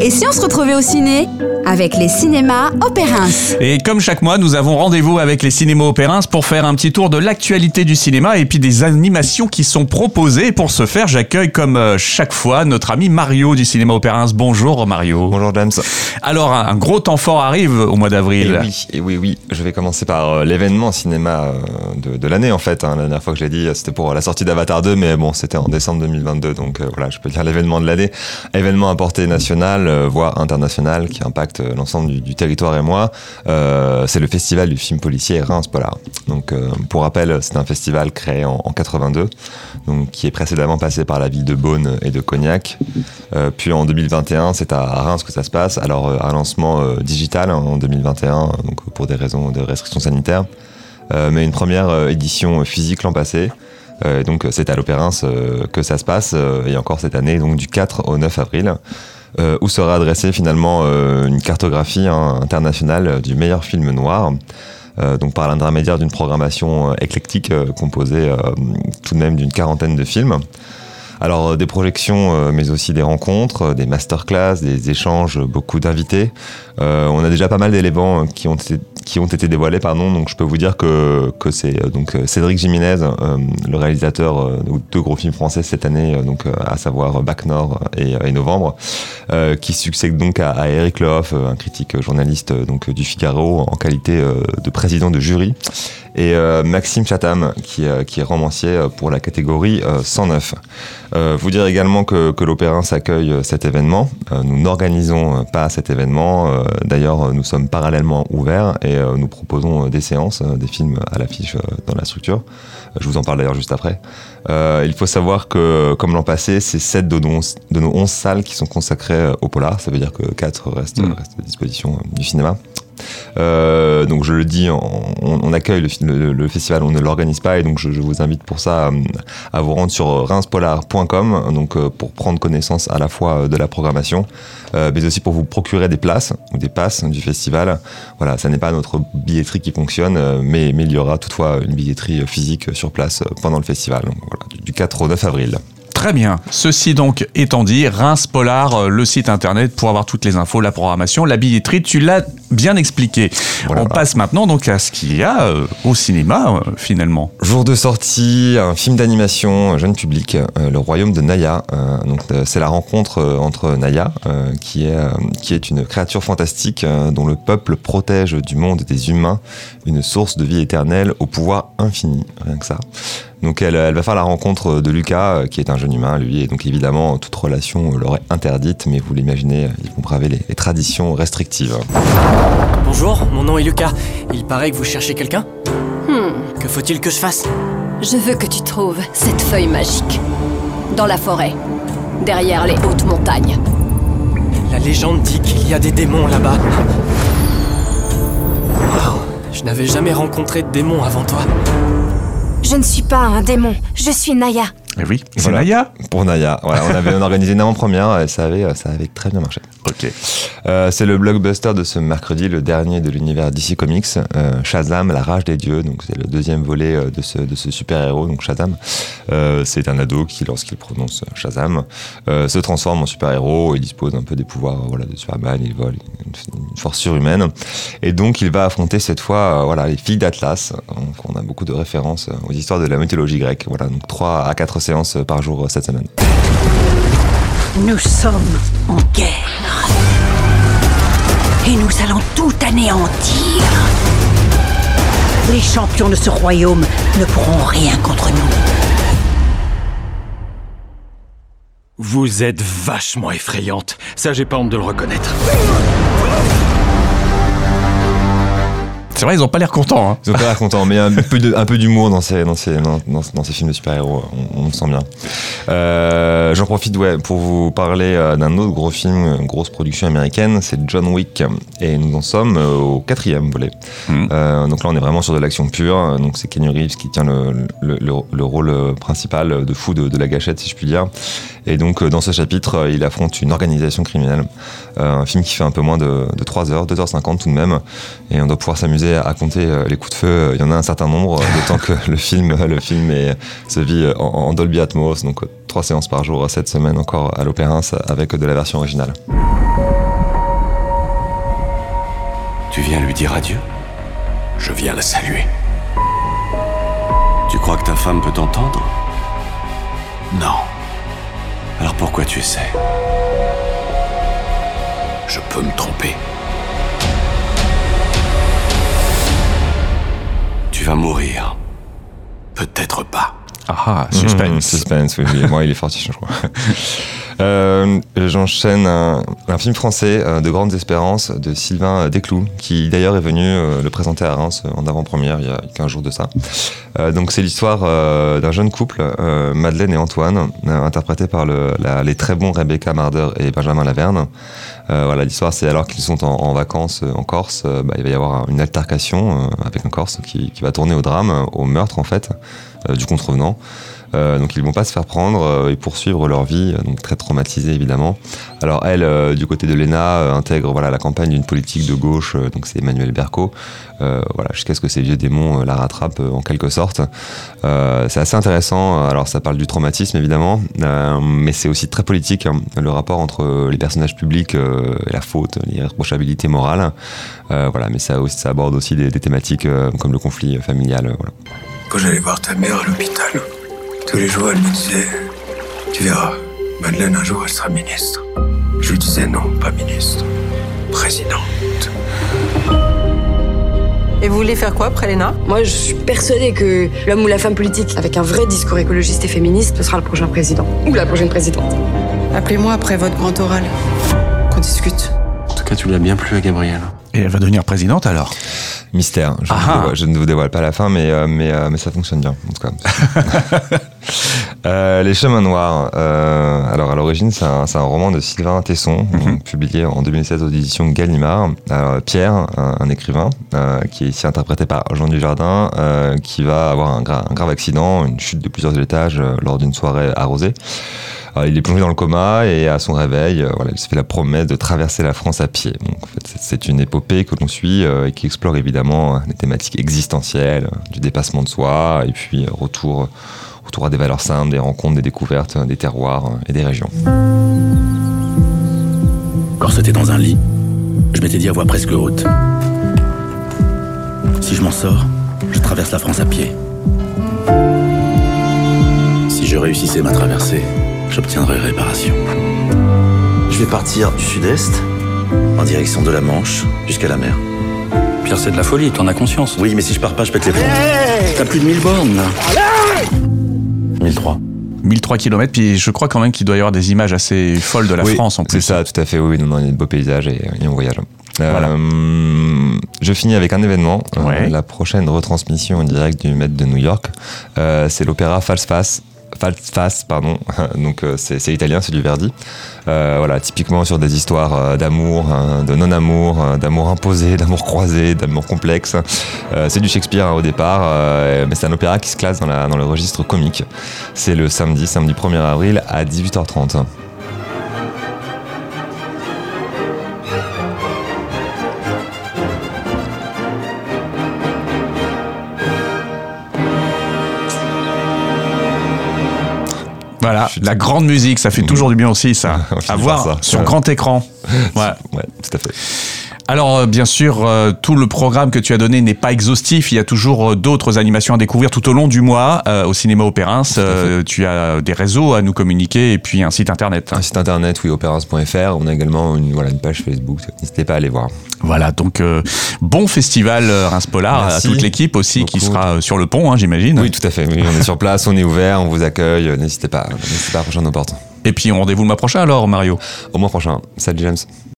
Et si on se retrouvait au ciné Avec les cinémas Opérins. Et comme chaque mois, nous avons rendez-vous avec les cinémas Opérins pour faire un petit tour de l'actualité du cinéma et puis des animations qui sont proposées. Et pour ce faire, j'accueille comme euh, chaque fois notre ami Mario du cinéma Opérins. Bonjour Mario. Bonjour James. Alors, un gros temps fort arrive au mois d'avril. Et oui, et oui, oui. Je vais commencer par euh, l'événement cinéma euh, de, de l'année en fait. Hein. La dernière fois que je l'ai dit, c'était pour la sortie d'Avatar 2, mais bon, c'était en décembre 2022. Donc voilà, je peux dire l'événement de l'année. Événement à portée nationale euh, voire international, qui impacte euh, l'ensemble du, territoire et moi, euh, c'est le festival du film policier Reims Polar. Donc, pour rappel, c'est un festival créé en, 82, donc qui est précédemment passé par la ville de Beaune et de Cognac. puis en 2021, c'est à Reims que ça se passe. Alors, un lancement digital hein, en 2021, donc pour des raisons de restrictions sanitaires, mais une première édition physique l'an passé. donc c'est à l'Opéra que ça se passe, et encore cette année, donc du 4 au 9 avril. Euh, où sera adressée finalement euh, une cartographie hein, internationale du meilleur film noir. Euh, donc par l'intermédiaire d'une programmation éclectique composée tout de même d'une quarantaine de films. Alors des projections, mais aussi des rencontres, des masterclass, des échanges, beaucoup d'invités. on a déjà pas mal d'éléments qui ont été qui ont été dévoilés, pardon. Donc je peux vous dire que, que c'est euh, donc euh, Cédric Jiménez, euh, le réalisateur de deux gros films français cette année, donc à savoir Bac Nord et, Novembre, qui succède donc à, Eric Lehoff, un critique journaliste donc du Figaro en qualité de président de jury, et Maxime Chatham, qui, qui, est romancier pour la catégorie 109. vous dire également que, que l'Opérin s'accueille cet événement. nous n'organisons pas cet événement. D'ailleurs, nous sommes parallèlement ouverts et nous proposons euh, des séances, euh, des films à l'affiche dans la structure. Je vous en parle d'ailleurs juste après. il faut savoir que, comme l'an passé, c'est 7 de nos, de nos 11 salles qui sont consacrées au polar. Ça veut dire que 4 restent, mm. restent à disposition du cinéma. Euh, donc je le dis, on, accueille le, festival, on ne l'organise pas et donc je, vous invite pour ça à, vous rendre sur reinspolar.com donc euh, pour prendre connaissance à la fois de la programmation, euh, mais aussi pour vous procurer des places ou des passes du festival. Voilà, ça n'est pas notre billetterie qui fonctionne, mais, mais il y aura toutefois une billetterie physique sur place pendant le festival, donc voilà, du 4 au 9 avril. Très bien. Ceci donc étant dit, Reims Polar, euh, le site internet pour avoir toutes les infos, la programmation, la billetterie, tu l'as bien expliqué. On passe maintenant donc à ce qu'il y a euh, au cinéma euh, finalement. Jour de sortie, un film d'animation jeune public, Le Royaume de Naya. donc c'est la rencontre entre Naya, qui est qui est une créature fantastique dont le peuple protège du monde des humains une source de vie éternelle au pouvoir infini, rien que ça. Donc elle, va faire la rencontre de Lucas, euh, qui est un jeune humain, lui, et donc évidemment toute relation l'aurait interdite, mais vous l'imaginez, ils vont braver les, traditions restrictives. Bonjour, mon nom est Lucas. Il paraît que vous cherchez quelqu'un hmm. Que faut-il que je fasse? Je veux que tu trouves cette feuille magique. Dans la forêt, derrière les hautes montagnes. La légende dit qu'il y a des démons là-bas. Je n'avais jamais rencontré de démons avant toi. Je ne suis pas un démon, je suis Naya. Eh oui, c'est Naya Pour Naya. Voilà, on avait organisé une avant-première et ça avait, ça avait très bien marché. Ok. Euh, c'est le blockbuster de ce mercredi, le dernier de l'univers DC Comics, euh, Shazam, la rage des dieux. Donc c'est le deuxième volet euh, de ce, de ce super-héros, donc Shazam. c'est un ado qui, lorsqu'il prononce Shazam, se transforme en super-héros et dispose un peu des pouvoirs voilà, de Superman, il vole une, force surhumaine. Et donc il va affronter cette fois voilà, les filles d'Atlas. Donc on a beaucoup de références aux histoires de la mythologie grecque. Voilà, donc 3 à 4 séances par jour cette semaine. Nous sommes en guerre. Et nous allons tout anéantir. Les champions de ce royaume ne pourront rien contre nous. Vous êtes vachement effrayante. Ça, j'ai pas honte de le reconnaître. C'est vrai, ils ont pas l'air contents. Hein. Ils ont pas l'air contents, mais un peu, de, un peu d'humour dans ces, dans, ces, dans, dans, ces films de super-héros, on, on, sent bien. Euh, J'en profite ouais, pour vous parler euh, d'un autre gros film, une grosse production américaine, c'est John Wick, et nous en sommes euh, au quatrième volet. Mmh. Euh, donc là, on est vraiment sur de l'action pure, donc c'est Kenny Reeves qui tient le, le, le, rôle principal de fou de, de, la gâchette, si je puis dire. Et donc, dans ce chapitre, il affronte une organisation criminelle. un film qui fait un peu moins de, de 3 heures, 2h50 tout de même, et on doit pouvoir s'amuser commencer à compter euh, les coups de feu, il y en a un certain nombre, euh, d'autant que le film, le film est, se vit en, en Dolby Atmos, donc euh, trois séances par jour cette semaine encore à l'Opéra avec de la version originale. Tu viens lui dire adieu? Je viens la saluer. Tu crois que ta femme peut t'entendre? Non, Alors pourquoi tu essaies? Je peux me tromper. Tu vas mourir. Peut-être pas. Ah, Mmh, suspense. suspense, oui, oui. Moi, il est fortiche, je crois. Euh, J'enchaîne un, film français euh, de grandes espérances de Sylvain Desclous, qui d'ailleurs est venu euh, le présenter à Reims en avant-première il y a 15 jours de ça. Donc c'est l'histoire d'un jeune couple, Madeleine et Antoine, interprétés par les très bons Rebecca Marder et Benjamin Laverne. Voilà, l'histoire c'est alors qu'ils sont en, vacances en Corse, bah, il va y avoir une altercation avec un Corse qui, va tourner au drame, au meurtre en fait, du contrevenant. Euh, donc ils vont pas se faire prendre euh, et poursuivre leur vie, euh, donc très traumatisés évidemment. Alors elle, du côté de l'ENA, intègre voilà la campagne d'une politique de gauche, donc c'est Emmanuel Berco, voilà jusqu'à ce que ces vieux démons la rattrapent en quelque sorte. C'est assez intéressant. Alors ça parle du traumatisme évidemment, mais c'est aussi très politique hein, le rapport entre les personnages publics et la faute, morales. Euh, voilà, mais ça, aborde aussi des, thématiques comme le conflit familial. Quand j'allais voir ta mère à l'hôpital, tous les jours elle me disait Tu verras, Madeleine un jour elle sera ministre. Je lui disais non, pas ministre, présidente. Et vous voulez faire quoi après l'ENA Moi, je suis persuadée que l'homme ou la femme politique avec un vrai discours écologiste et féministe, ce sera le prochain président. Ou la prochaine présidente. Appelez-moi après votre grand oral. Qu'on discute. En tout cas, tu l'as bien plu à Gabriel. Et elle va devenir présidente alors? Mystère. Je, Ah ne vous dévoile- je ne vous dévoile pas la fin, mais, euh, mais, euh, mais ça fonctionne bien, en tout cas. Euh, les chemins noirs. alors, à l'origine, c'est un, roman de Sylvain Tesson, donc, publié en 2016 aux éditions Gallimard. Alors, Pierre, un, un écrivain, qui est ici interprété par Jean Dujardin, qui va avoir un, gra- un grave accident, une chute de plusieurs étages lors d'une soirée arrosée. Alors, il est plongé dans le coma et à son réveil, euh, il se fait la promesse de traverser la France à pied. C'est- une épopée que l'on suit euh, et qui explore évidemment euh, des thématiques existentielles, euh, du dépassement de soi et puis euh, retour, à des valeurs simples, des rencontres, des découvertes, euh, des terroirs euh, et des régions. Corseté dans un lit, je m'étais dit à voix presque haute. Si je m'en sors, je traverse la France à pied. Si je réussissais ma traversée, j'obtiendrais réparation. Je vais partir du sud-est, en direction de la Manche, jusqu'à la mer. Pierre, c'est de la folie, t'en as conscience. Oui, mais si je pars pas, je pète les plombs. T'as plus de 1000 bornes, là. 1003. 1003 km, puis je crois quand même qu'il doit y avoir des images assez folles de la Oui, France en plus. C'est ça, tout à fait, oui, il y a de beaux paysages et, et on voyage. Euh, je finis avec un événement, euh, la prochaine retransmission en direct du Met de New York. Euh, c'est l'opéra False Face. False Face, pardon. Donc euh, c'est italien, c'est du Verdi. Euh, voilà, typiquement sur des histoires euh, d'amour, hein, de non-amour, d'amour imposé, d'amour croisé, d'amour complexe. C'est du Shakespeare hein, au départ, mais c'est un opéra qui se classe dans, dans le registre comique. C'est le samedi, samedi 1er avril à 18h30. Voilà, la grande musique, ça fait toujours du bien aussi, ça. À voir sur grand écran. Ouais. Ouais, tout à fait. Alors, euh, bien sûr, euh, tout le programme que tu as donné n'est pas exhaustif. Il y a toujours euh, d'autres animations à découvrir tout au long du mois euh, au cinéma Opérins. Tu as des réseaux à nous communiquer et puis un site internet. Un site internet, oui, opérance.fr. On a également une, voilà, une page Facebook. N'hésitez pas à aller voir. Voilà, donc bon festival Reims Polar à toute l'équipe aussi qui sera sur le pont, hein, j'imagine. Oui, tout à fait. Oui, on est sur place, on est ouvert, on vous accueille. N'hésitez pas, n'hésitez pas à franchir nos portes. Et puis rendez-vous le mois prochain alors, Mario. Au mois prochain. Salut James.